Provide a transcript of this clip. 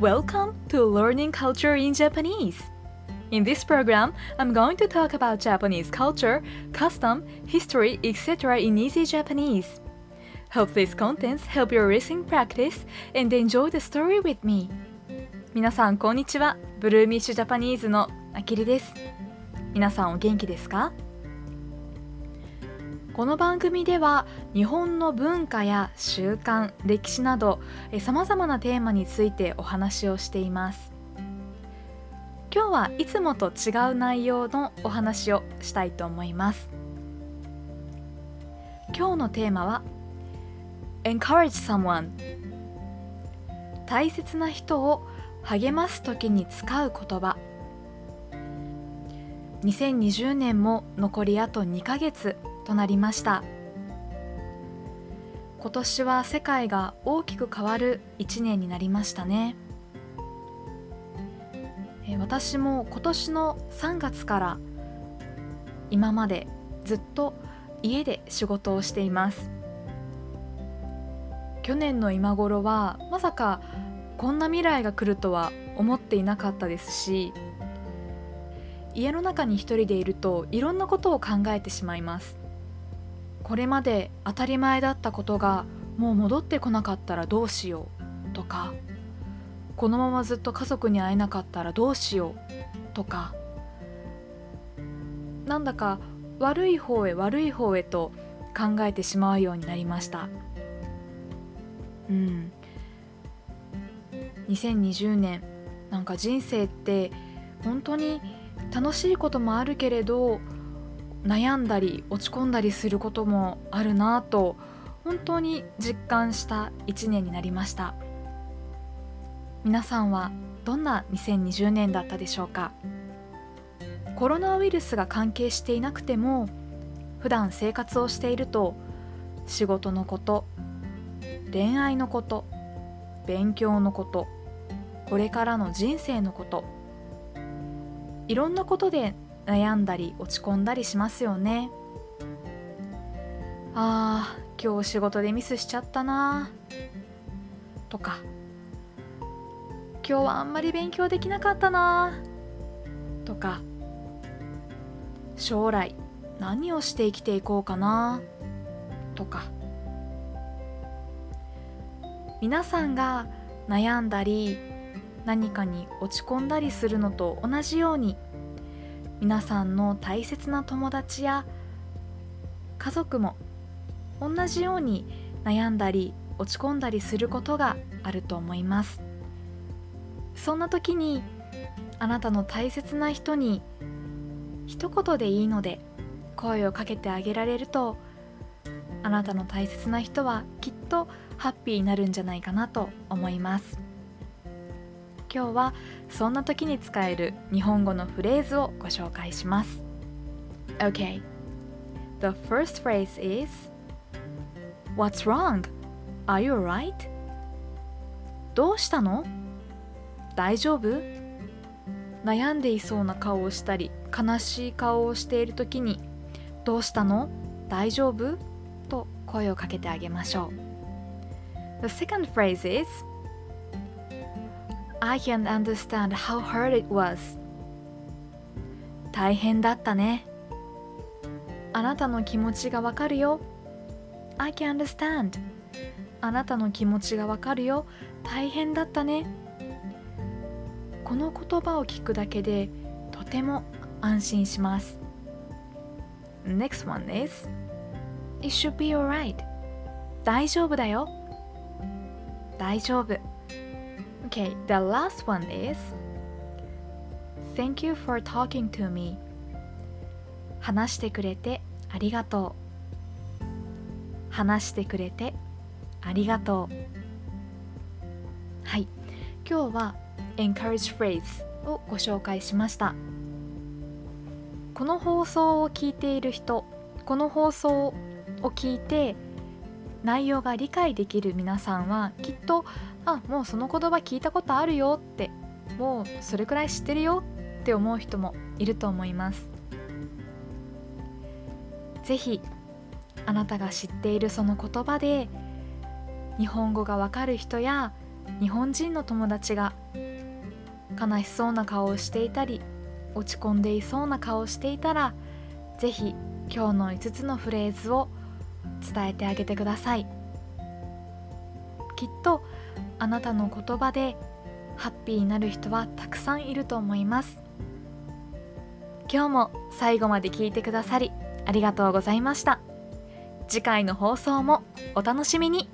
Welcome to Learning Culture in Japanese. In this program, I'm going to talk about Japanese culture, custom, history, etc. in easy Japanese. Hope these contents help your listening practice and enjoy the story with me. 皆さんこんにちは。ブルーミッシュジャパニーズのあきりです。皆さんお元気ですか この番組では日本の文化や習慣歴史などさまざまなテーマについてお話をしています。今日はいつもと違う内容のお話をしたいと思います。今日のテーマは Encourage someone 大切な人を励ます時に使う言葉。2020年も残りあと2ヶ月。となりました。今年は世界が大きく変わる1年になりましたね。私も今年の3月から今までずっと家で仕事をしています。去年の今頃はまさかこんな未来が来るとは思っていなかったですし家の中に一人でいるといろんなことを考えてしまいます。これまで当たり前だったことがもう戻ってこなかったらどうしようとかこのままずっと家族に会えなかったらどうしようとかなんだか悪い方へ悪い方へと考えてしまうようになりました。うん。2020年なんか人生って本当に楽しいこともあるけれど悩んだり落ち込んだりすることもあるなぁと本当に実感した1年になりました。皆さんはどんな2020年だったでしょうか？コロナウイルスが関係していなくても普段生活をしていると仕事のこと恋愛のこと勉強のことこれからの人生のこといろんなことで悩んだり落ち込んだりしますよね。あー今日仕事でミスしちゃったな。とか。今日はあんまり勉強できなかったな。とか。将来何をして生きていこうかな。とか。皆さんが悩んだり何かに落ち込んだりするのと同じように皆さんの大切な友達や家族も同じように悩んだり落ち込んだりすることがあると思います。そんな時にあなたの大切な人に一言でいいので声をかけてあげられるとあなたの大切な人はきっとハッピーになるんじゃないかなと思います。今日はそんな時に使える日本語のフレーズをご紹介します。Okay. The first phrase is What's wrong? Are you alright? どうしたの?大丈夫?悩んでいそうな顔をしたり悲しい顔をしている時にどうしたの?大丈夫?と声をかけてあげましょう。The second phrase is I can understand how hard it was 大変だったねあなたの気持ちがわかるよ I can understand あなたの気持ちがわかるよ大変だったねこの言葉を聞くだけでとても安心します Next one is It should be alright 大丈夫だよ大丈夫 Okay, the last one is Thank you for talking to me. 話してくれてありがとう。話してくれてありがとう。はい。今日は Encourage Phrase をご紹介しました。この放送を聞いている人この放送を聞いて内容が理解できる皆さんはきっとあもうその言葉聞いたことあるよってもうそれくらい知ってるよって思う人もいると思います。是非あなたが知っているその言葉で日本語がわかる人や日本人の友達が悲しそうな顔をしていたり落ち込んでいそうな顔をしていたら是非今日の5つのフレーズを伝えてあげてください。きっとあなたの言葉でハッピーになる人はたくさんいると思います。今日も最後まで聞いてくださりありがとうございました。次回の放送もお楽しみに。